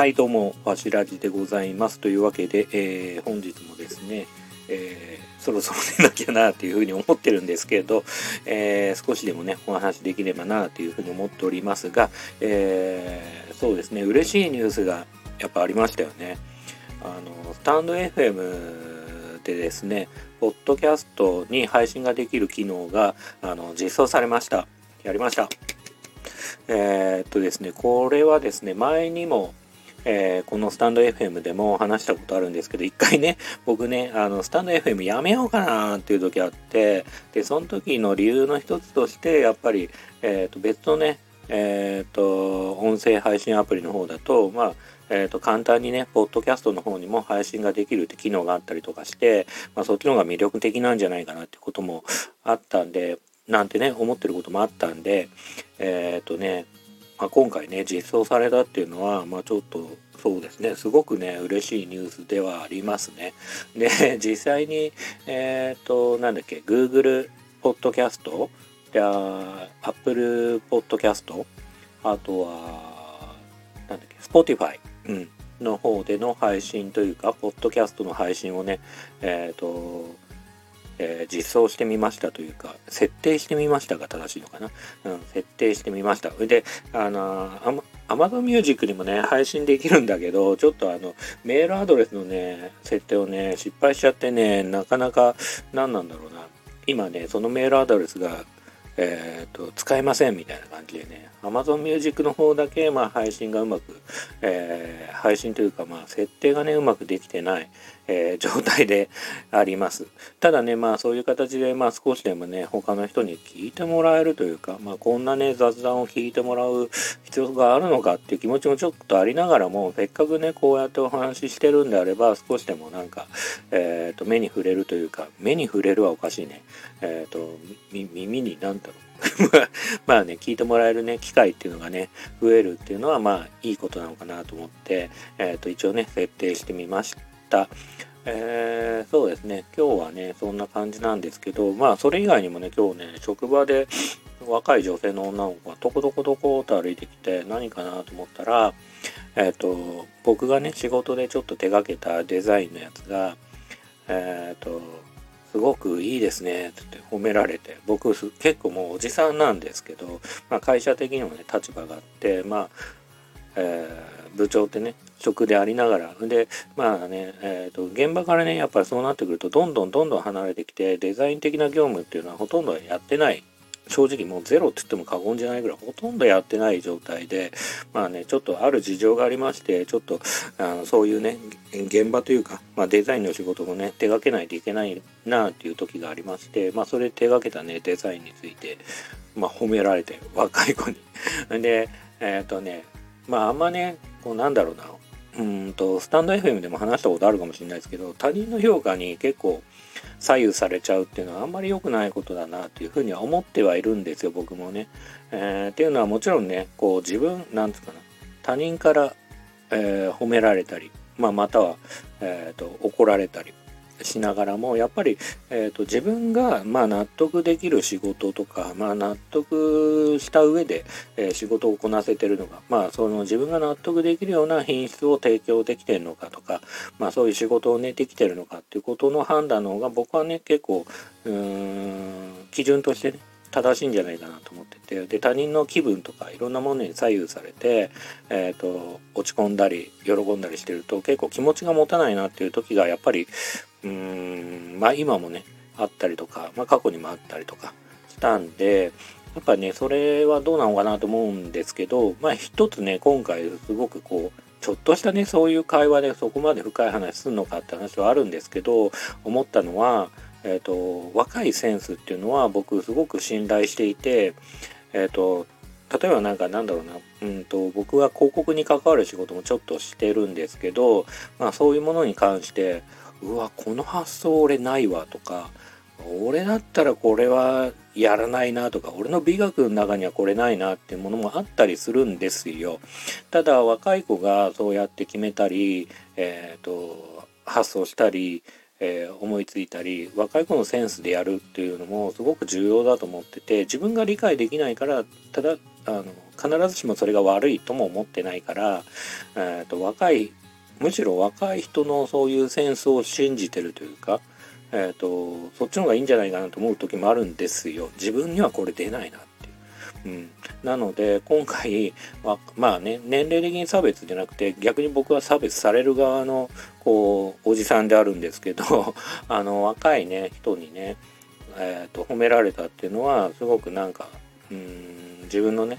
はいどうもわしらじでございます。というわけで、えー、本日もですね、えー、そろそろ寝なきゃなというふうに思ってるんですけど、えー、少しでもねお話できればなというふうに思っておりますが、えー、そうですね嬉しいニュースがやっぱありましたよね。あのスタンド FM でですねポッドキャストに配信ができる機能があの実装されました。やりました。えー、っとですねこれはですね前にもえー、このスタンド FM でも話したことあるんですけど、一回ね、僕ね、あの、スタンド FM やめようかなっていう時あって、で、その時の理由の一つとして、やっぱり、えっ、ー、と、別のね、えっ、ー、と、音声配信アプリの方だと、まあ、えー、と簡単にね、ポッドキャストの方にも配信ができるって機能があったりとかして、まあ、そっちの方が魅力的なんじゃないかなってこともあったんで、なんてね、思ってることもあったんで、えっ、とね、まあ、今回ね実装されたっていうのは、まあ、ちょっとそうですねすごくね嬉しいニュースではありますね。で 実際にえっ、ー、となんだっけ Google ポッドキャストじゃ Apple ポッドキャストあとはなんだっけ Spotify、うん、の方での配信というかポッドキャストの配信をねえっ、ー、とえー、実装してみましたというか、設定してみましたが正しいのかな？うん、設定してみました。で、あのー、Amazon Music にもね、配信できるんだけど、ちょっとあの、メールアドレスのね、設定をね、失敗しちゃってね、なかなか、何なんだろうな。今ね、そのメールアドレスが、えっ、ー、と、使えませんみたいな感じでね、Amazon Music の方だけ、まあ、配信がうまく、えー、配信というか、まあ、設定がね、うまくできてない、えー、状態であります。ただね、まあ、そういう形で、まあ、少しでもね、他の人に聞いてもらえるというか、まあ、こんなね、雑談を聞いてもらう必要があるのかっていう気持ちもちょっとありながらも、せっかくね、こうやってお話ししてるんであれば、少しでもなんか、えっ、ー、と、目に触れるというか、目に触れるはおかしいね。えっ、ー、と、耳に、なんだろう。まあね、聞いてもらえるね、機会っていうのがね、増えるっていうのは、まあ、いいことなのかなと思って、えっ、ー、と、一応ね、設定してみました。えー、そうですね、今日はね、そんな感じなんですけど、まあ、それ以外にもね、今日ね、職場で若い女性の女の子がどこどこどこと歩いてきて、何かなと思ったら、えっ、ー、と、僕がね、仕事でちょっと手がけたデザインのやつが、えっ、ー、と、すごくいいですねって褒められて僕結構もうおじさんなんですけど、まあ、会社的にもね立場があってまあ、えー、部長ってね職でありながら。でまあね、えーと、現場からねやっぱりそうなってくるとどんどんどんどん離れてきてデザイン的な業務っていうのはほとんどやってない。正直もうゼロって言っても過言じゃないぐらいほとんどやってない状態でまあねちょっとある事情がありましてちょっとあのそういうね現場というか、まあ、デザインの仕事もね手がけないといけないなっていう時がありましてまあそれ手がけたねデザインについてまあ褒められて若い子に。でえっ、ー、とねまああんまねこうなんだろうなうんとスタンド FM でも話したことあるかもしれないですけど他人の評価に結構左右されちゃうっていうのはあんまり良くないことだなというふうには思ってはいるんですよ僕もね。えー、っていうのはもちろんねこう自分なんつうかな他人から、えー、褒められたり、まあ、または、えーと怒られたりしながらもやっぱり、えーと、自分が、まあ、納得できる仕事とか、まあ、納得した上で、えー、仕事をこなせてるのか、まあ、その自分が納得できるような品質を提供できてるのかとか、まあ、そういう仕事をねできてるのかっていうことの判断の方が僕はね結構うん基準としてね正しいんじゃないかなと思っててで他人の気分とかいろんなものに左右されて、えーと、落ち込んだり喜んだりしてると結構気持ちが持たないなっていう時がやっぱりうんまあ今もねあったりとか、まあ、過去にもあったりとかしたんでやっぱねそれはどうなのかなと思うんですけどまあ一つね今回すごくこうちょっとしたねそういう会話でそこまで深い話すんのかって話はあるんですけど思ったのはえーと、若いセンスっていうのは僕すごく信頼していて、えーと、例えばなんかなんだろうな、うんと、僕は広告に関わる仕事もちょっとしてるんですけど、まあ、そういうものに関してうわこの発想俺ないわとか俺だったらこれはやらないなとか俺の美学の中にはこれないなっていうものもあったりするんですよ。ただ若い子がそうやって決めたり、えーと発想したりえー、思いついたり若い子のセンスでやるっていうのもすごく重要だと思ってて自分が理解できないからただあの必ずしもそれが悪いとも思ってないから、えーと、若いむしろ若い人のそういうセンスを信じてるというか、えーと、そっちの方がいいんじゃないかなと思う時もあるんですよ自分にはこれ出ないなっていう。うん、なので今回はまあね年齢的に差別じゃなくて逆に僕は差別される側のこうおじさんであるんですけど あの若いね人にね、えーと、褒められたっていうのはすごくなんかうん自分のね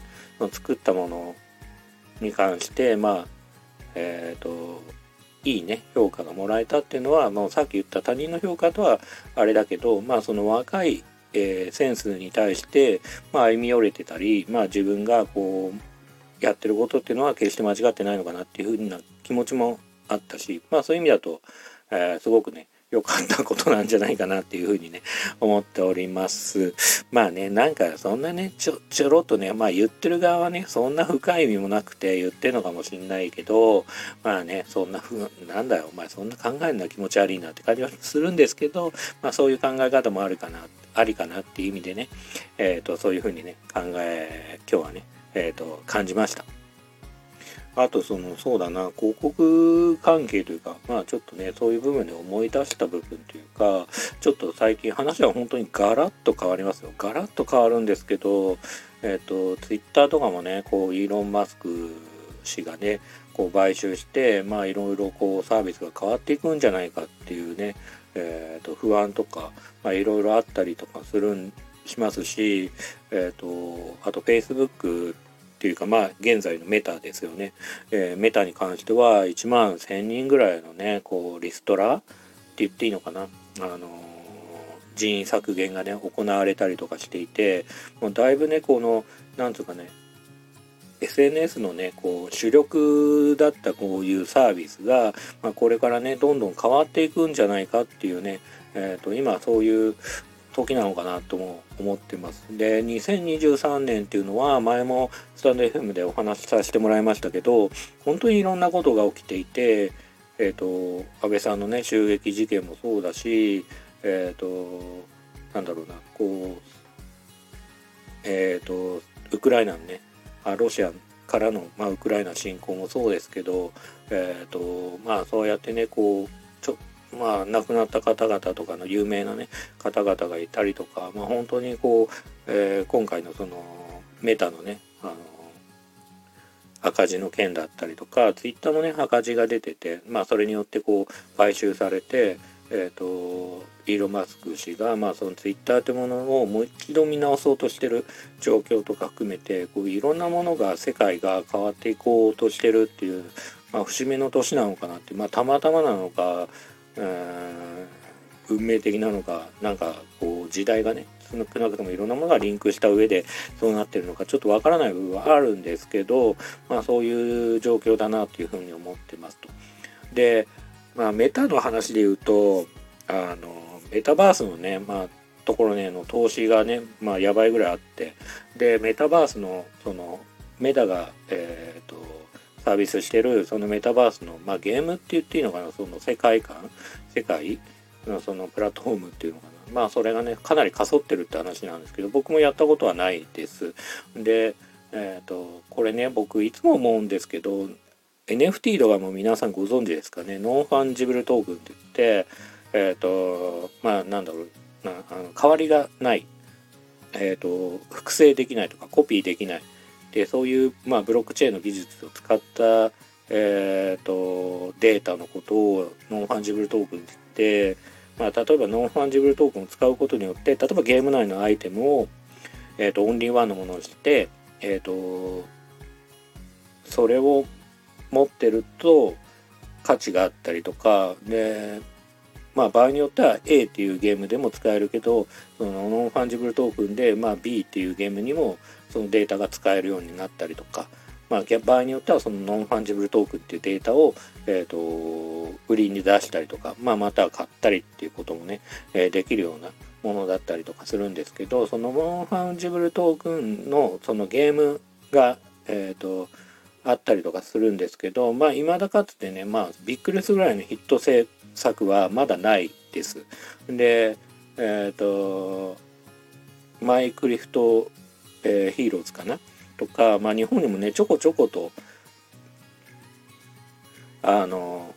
作ったものに関してまあえっ、ー、といいね評価がもらえたっていうのはもうさっき言った他人の評価とはあれだけどまあその若い、えー、センスに対して、まあ、歩み寄れてたり、まあ、自分がこうやってることっていうのは決して間違ってないのかなっていうふうな気持ちもあったしまあそういう意味だと、えー、すごくね良かったことなんじゃないかなっていうふうにね、思っております。まあね、なんかそんなね、ちょ、ちょろっとね、まあ言ってる側はね、そんな深い意味もなくて言ってるのかもしんないけど、まあね、そんなふう、なんだよ、お前そんな考えるのは気持ち悪いなって感じはするんですけど、まあそういう考え方もあるかな、ありかなっていう意味でね、えっ、ー、と、そういうふうにね、考え、今日はね、えっ、ー、と、感じました。あとそのそうだな広告関係というかまあちょっとねそういう部分で思い出した部分というかちょっと最近話は本当にガラッと変わりますよ。ガラッと変わるんですけどえっ、ー、とツイッターとかもねこうイーロン・マスク氏がねこう買収してまあいろいろこうサービスが変わっていくんじゃないかっていうねえー、と不安とかまあいろいろあったりとかするんしますし、えーと、とあと Facebook っていうかまあ現在のメタですよね、えー、メタに関しては1万1000人ぐらいのねこうリストラって言っていいのかな。あの人員削減がね行われたりとかしていてもうだいぶねこのなんつうかね SNS のねこう主力だったこういうサービスが、まあ、これからねどんどん変わっていくんじゃないかっていうね、えーと今そういう時なのかなとも思ってます。で2023年っていうのは前もスタンド FM でお話しさせてもらいましたけど本当にいろんなことが起きていて、えーと、安倍さんのね襲撃事件もそうだしえっ、ー、となんだろうなこうえっ、ー、とウクライナのねあロシアからの、まあ、ウクライナ侵攻もそうですけど、えーとまあ、そうやってねこうまあ、亡くなった方々とかの有名なね方々がいたりとか、まあ、本当にこう、えー、今回のそのメタのねあの赤字の件だったりとかツイッターもね赤字が出てて、まあ、それによってこう買収されて、えーと、イーロン・マスク氏が、まあ、そのツイッターというものをもう一度見直そうとしてる状況とか含めてこういろんなものが世界が変わっていこうとしてるっていう、まあ、節目の年なのかなって、まあ、たまたまなのか運命的なのかなんかこう時代がね少なくともいろんなものがリンクした上でそうなってるのかちょっとわからない部分はあるんですけど、まあ、そういう状況だなというふうに思ってますと。で、まあ、メタの話で言うとあのメタバースのね、まあ、ところねの投資がね、まあ、やばいぐらいあってでメタバースのそのメタが、えーとサービスしてるそのメタバースの、まあ、ゲームって言っていいのかなその世界観世界のそのプラットフォームっていうのかな。まあそれがねかなりかそってるって話なんですけど僕もやったことはないです。でえっ、ー、とこれね僕いつも思うんですけど NFT とかも皆さんご存知ですかね？ノンファンジブルトークンって言ってえっ、ー、とまあなんだろうなあの代わりがない。えっ、ー、と複製できないとかコピーできない。でそういう、まあ、ブロックチェーンの技術を使った、えーと、データのことをノンファンジブルトークンって言って、まあ、例えばノンファンジブルトークンを使うことによって例えばゲーム内のアイテムを、えーと、オンリーワンのものにして、えーとそれを持ってると価値があったりとかでまあ場合によっては A っていうゲームでも使えるけどそのノンファンジブルトークンで、まあ、B っていうゲームにもそのデータが使えるようになったりとか、まあ、場合によってはそのノンファンジブルトークンっていうデータを、えーと、売りに出したりとか、まあ、または買ったりっていうこともね、えー、できるようなものだったりとかするんですけどそのノンファンジブルトークンのそのゲームが、えーと、あったりとかするんですけどまあ未だかつてねまあびっくりするぐらいのヒット作はまだないです。でえっ、ー、とマイクリプトえー、ヒーローズかな？とか、まあ、日本にもねちょこちょことあの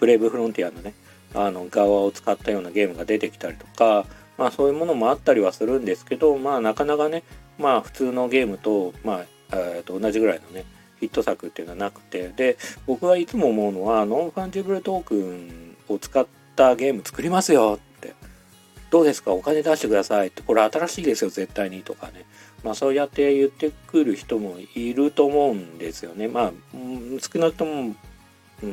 ブレイブフロンティアのねあの側を使ったようなゲームが出てきたりとか、まあ、そういうものもあったりはするんですけど、まあ、なかなかね、まあ、普通のゲームと,、まあ、えー、と同じぐらいのねヒット作っていうのはなくてで僕はいつも思うのはノンファンジブルトークンを使ったゲーム作りますよって。どうですか？お金出してくださいって。これ新しいですよ絶対に。とかね。まあそうやって言ってくる人もいると思うんですよね。まあ少なくとも、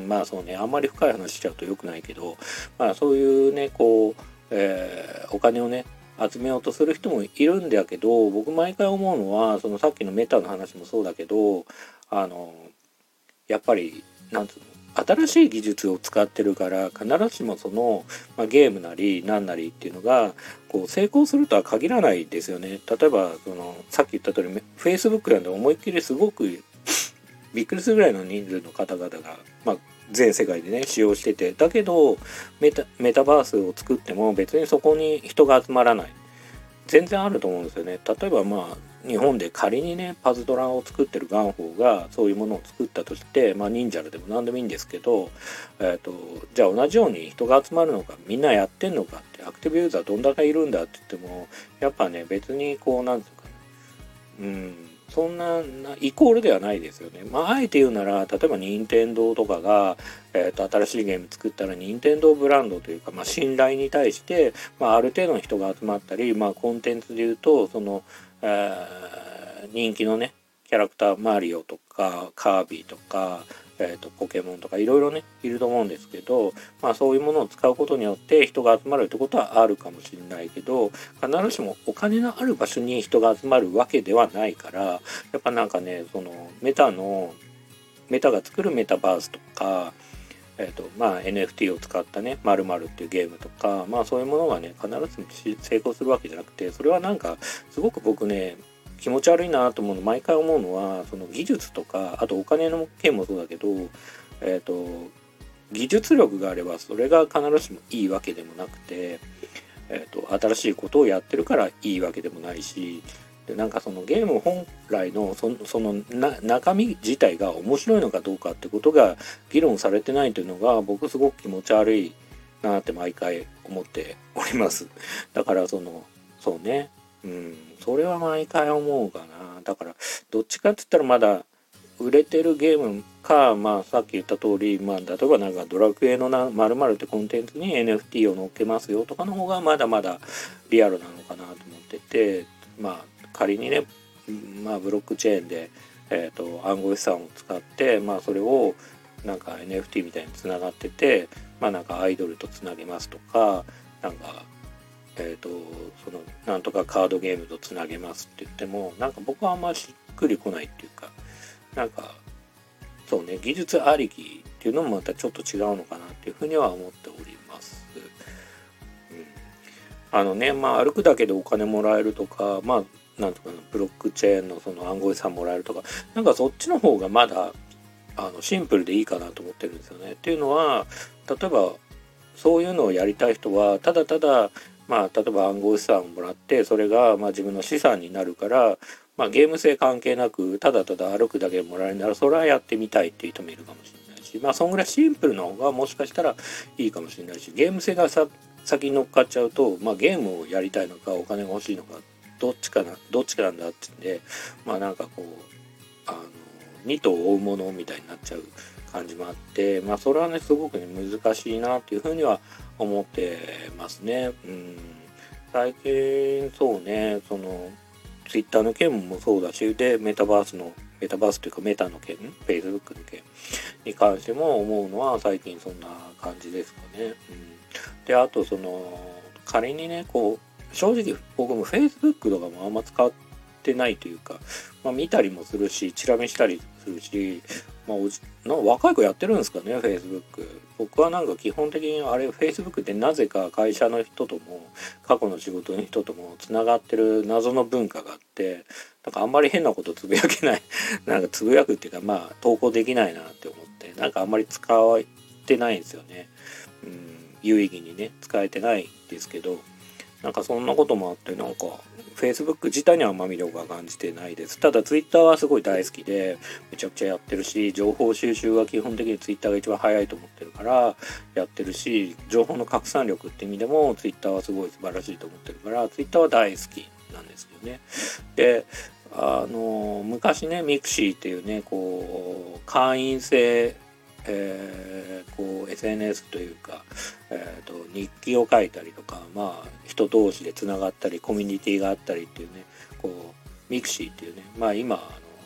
まあそうね。あんまり深い話しちゃうと良くないけどまあそういうねこう、えー、お金をね集めようとする人もいるんだけど僕毎回思うのはそのさっきのメタの話もそうだけどあのやっぱりなんつうの新しい技術を使ってるから必ずしもその、まあ、ゲームなり何なりっていうのがこう成功するとは限らないですよね。例えばそのさっき言った通り Facebook なんで思いっきりすごくびっくりするぐらいの人数の方々が、まあ、全世界でね使用してて。だけどメタメタバースを作っても別にそこに人が集まらない。全然あると思うんですよね。例えばまあ日本で仮にねパズドラを作ってるガンホーがそういうものを作ったとしてまあ忍者でも何でもいいんですけど、えーと、じゃあ同じように人が集まるのかみんなやってんのかってアクティブユーザーどんだけいるんだって言ってもやっぱね別にこうなんていうかねうんそんなイコールではないですよね。まあ、あえて言うなら例えば任天堂とかが、えーと、新しいゲーム作ったら任天堂ブランドというか、まあ、信頼に対して、まあ、ある程度の人が集まったり、まあ、コンテンツで言うとその、えー、人気のねキャラクターマリオとかカービィとかえーと、ポケモンとかいろいろねいると思うんですけど、まあ、そういうものを使うことによって人が集まるってことはあるかもしれないけど必ずしもお金のある場所に人が集まるわけではないからやっぱなんかねそのメタのメタが作るメタバースとかえーとまあ、NFT を使ったね「まるっていうゲームとか、まあ、そういうものがね必ずしも成功するわけじゃなくてそれはなんかすごく僕ね気持ち悪いなと思うの毎回思うのはその技術とかあとお金の件もそうだけど、えーと、技術力があればそれが必ずしもいいわけでもなくて、えーと、新しいことをやってるからいいわけでもないしでなんかそのゲーム本来のその中身自体が面白いのかどうかってことが議論されてないというのが僕すごく気持ち悪いなって毎回思っております。だからそのそうねうん、それは毎回思うかな。だから、どっちかって言ったらまだ売れてるゲームか、まあさっき言った通り、まあ例えばなんかドラクエのな〇〇ってコンテンツに NFT を載っけますよとかの方がまだまだリアルなのかなと思ってて、まあ仮にね、まあブロックチェーンで、えっ、ー、と暗号資産を使って、まあそれをなんか NFT みたいにつながってて、まあなんかアイドルとつなげますとか、なんかえーと、そのなんとかカードゲームとつなげますって言ってもなんか僕はあんましっくりこないっていうかなんかそうね技術ありきっていうのもまたちょっと違うのかなっていうふうには思っております。うん、あのねまあ歩くだけでお金もらえるとかまあなんとかのブロックチェーンのその暗号資産もらえるとかなんかそっちの方がまだあのシンプルでいいかなと思ってるんですよね。っていうのは例えばそういうのをやりたい人はただただまあ、例えば暗号資産をもらってそれがまあ自分の資産になるから、まあ、ゲーム性関係なくただただ歩くだけもらえるならそれはやってみたいっていう人もいるかもしれないしまあそんぐらいシンプルな方がもしかしたらいいかもしれないしゲーム性がさ先に乗っかっちゃうと、まあ、ゲームをやりたいのかお金が欲しいのかどっちかなどっちかなんだってんでまあなんかこうあの2頭追うものみたいになっちゃう感じもあってまあそれはねすごくね難しいなっていうふうには思ってますね。うん、最近そうねそのツイッターの件もそうだしでメタバースのメタバースというかメタの件フェイスブックの件に関しても思うのは最近そんな感じですかね。うん、であとその仮にねこう正直僕もフェイスブックとかもあんま使ってないというか、まあ、見たりもするしチラ見したりるしまあ、おじな若い子やってるんですかね Facebook 僕はなんか基本的にあれ Facebook ってなぜか会社の人とも過去の仕事の人ともつながってる謎の文化があってなんかあんまり変なことつぶやけない なんかつぶやくっていうかまあ投稿できないなって思ってなんかあんまり使ってないんですよね、うん、有意義にね使えてないんですけどなんかそんなこともあってなんか Facebook 自体にはあんま魅力は感じてないです。ただ Twitter はすごい大好きでめちゃくちゃやってるし情報収集は基本的に Twitter が一番早いと思ってるからやってるし情報の拡散力って意味でも Twitter はすごい素晴らしいと思ってるから Twitter は大好きなんですよね。であの昔ねミクシーっていうねこう会員制えー、こう SNS というか、えーと、日記を書いたりとか、まあ、人同士でつながったりコミュニティがあったりっていうねこうミクシーっていうねまあ今あ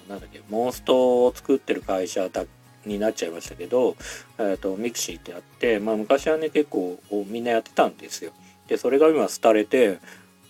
のなんだっけモンストを作ってる会社になっちゃいましたけど、えーと、ミクシーってあって、まあ、昔はね結構みんなやってたんですよ。でそれが今廃れて、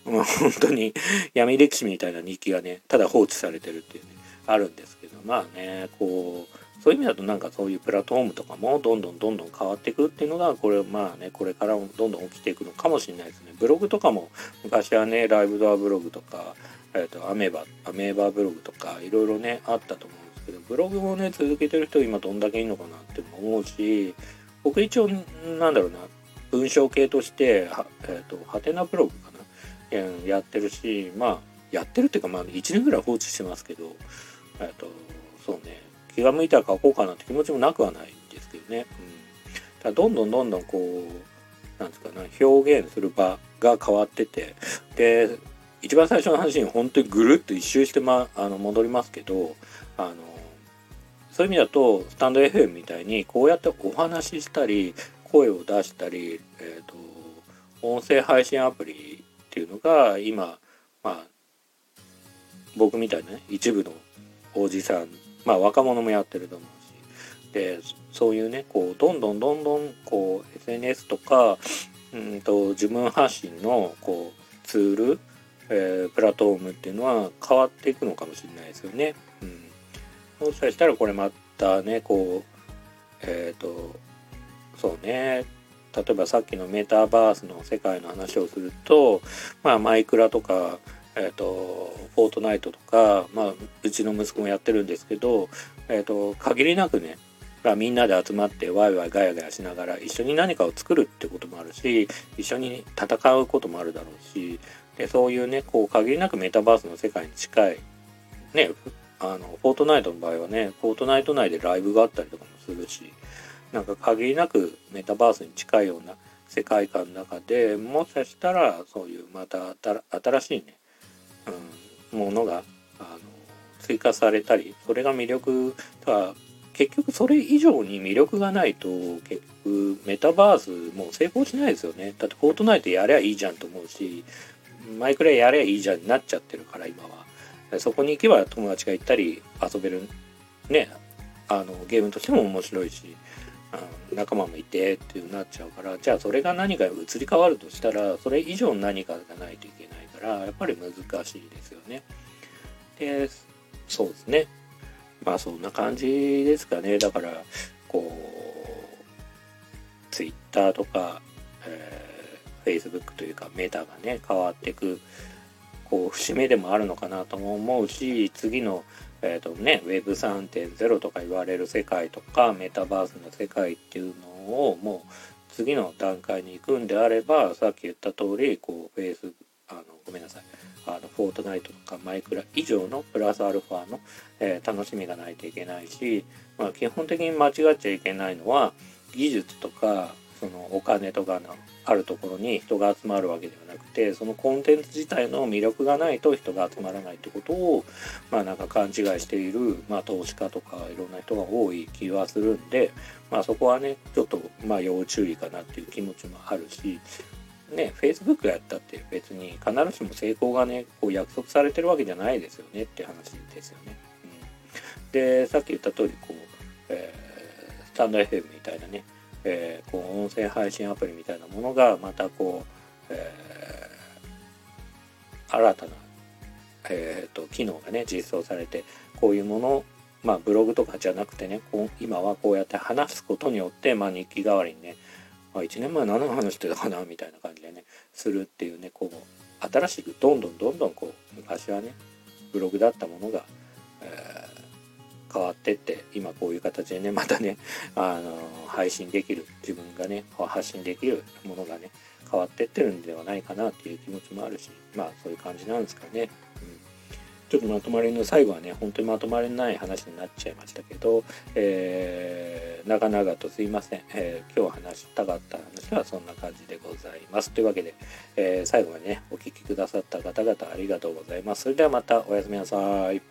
まあ、本当に闇歴史みたいな日記がねただ放置されてるっていうねあるんですけどまあねこうそういう意味だとなんかそういうプラットフォームとかもどんどんどんどん変わっていくっていうのがこれまあねこれからもどんどん起きていくのかもしれないですね。ブログとかも昔はねライブドアブログとか、えーと、アメーバアメーバブログとかいろいろねあったと思うんですけどブログもね続けてる人今どんだけいいのかなって思うし僕一応なんだろうな文章系としては、えーと、ハテナブログかなやってるしまあやってるっていうかまあ1年ぐらい放置してますけどえっ、ー、とそうね気が向いたら書こうかなって気持ちもなくはないですけどね。うん、だどんどんどんどんこうなんですかね表現する場が変わっててで一番最初の話に本当にぐるっと一周して、ま、あの戻りますけどあのそういう意味だとスタンド FM みたいにこうやってお話ししたり声を出したり、えーと、音声配信アプリっていうのが今まあ僕みたいなね一部のおじさんまあ若者もやってると思うし。でそういうねこうどんどんどんどんこう SNS とかうんと自分発信のこうツール、えー、プラットフォームっていうのは変わっていくのかもしれないですよね。うん、もしかしたらこれまたねこうえっ、ー、とそうね。例えばさっきのメタバースの世界の話をするとまあマイクラとかえーと、フォートナイトとか、まあ、うちの息子もやってるんですけど、えーと、限りなくねみんなで集まってワイワイガヤガヤしながら一緒に何かを作るってこともあるし一緒に戦うこともあるだろうしでそういうねこう限りなくメタバースの世界に近いねあのフォートナイトの場合はねフォートナイト内でライブがあったりとかもするしなんか限りなくメタバースに近いような世界観の中でもしかしたらそういうまた新しいねうん、ものがあの追加されたりそれが魅力だから結局それ以上に魅力がないと結局メタバースもう成功しないですよね。だってフォートナイトやりゃいいじゃんと思うしマイクラやりゃいいじゃんになっちゃってるから今は。そこに行けば友達が行ったり遊べる。ねあのゲームとしても面白いし、仲間もいてっていうなっちゃうからじゃあそれが何か移り変わるとしたらそれ以上何かがないといけないからやっぱり難しいですよね。でそうですねまあそんな感じですかねだからこう Twitter とか、えー、Facebook というかメタがね変わってくこう節目でもあるのかなとも思うし次のえーとね、Web3.0 とか言われる世界とかメタバースの世界っていうのをもう次の段階に行くんであればさっき言った通りこう Facebook あのごめんなさい。あのフォートナイトとかマイクラ以上のプラスアルファの、えー、楽しみがないといけないし、まあ、基本的に間違っちゃいけないのは技術とかそのお金とかのあるところに人が集まるわけではなくてそのコンテンツ自体の魅力がないと人が集まらないってことをまあなんか勘違いしている、まあ、投資家とかいろんな人が多い気はするんで、まあ、そこはねちょっとまあ要注意かなっていう気持ちもあるしね、Facebook やったって別に必ずしも成功がね、こう約束されてるわけじゃないですよねって話ですよね。うん、で、さっき言った通り、こう、えー、スタンド FM みたいなね、えー、こう音声配信アプリみたいなものがまたこう、えー、新たな、えーと、機能がね実装されてこういうものまあブログとかじゃなくてねこう今はこうやって話すことによって、まあ、日記代わりにねあ1年前何の話してたかなみたいな感じでねするっていうねこう新しくどんどんどんどんこう昔はねブログだったものが、えー、変わってって今こういう形でね またねあの配信できる自分がね発信できるものがね変わってってるんではないかなっていう気持ちもあるしまあそういう感じなんですかね。うん。ちょっとまとまりの最後はね本当にまとまりのない話になっちゃいましたけど、えー、長々とすいません、えー、今日話したかった話はそんな感じでございます。というわけで、えー、最後までねお聴きくださった方々ありがとうございます。それではまたおやすみなさい。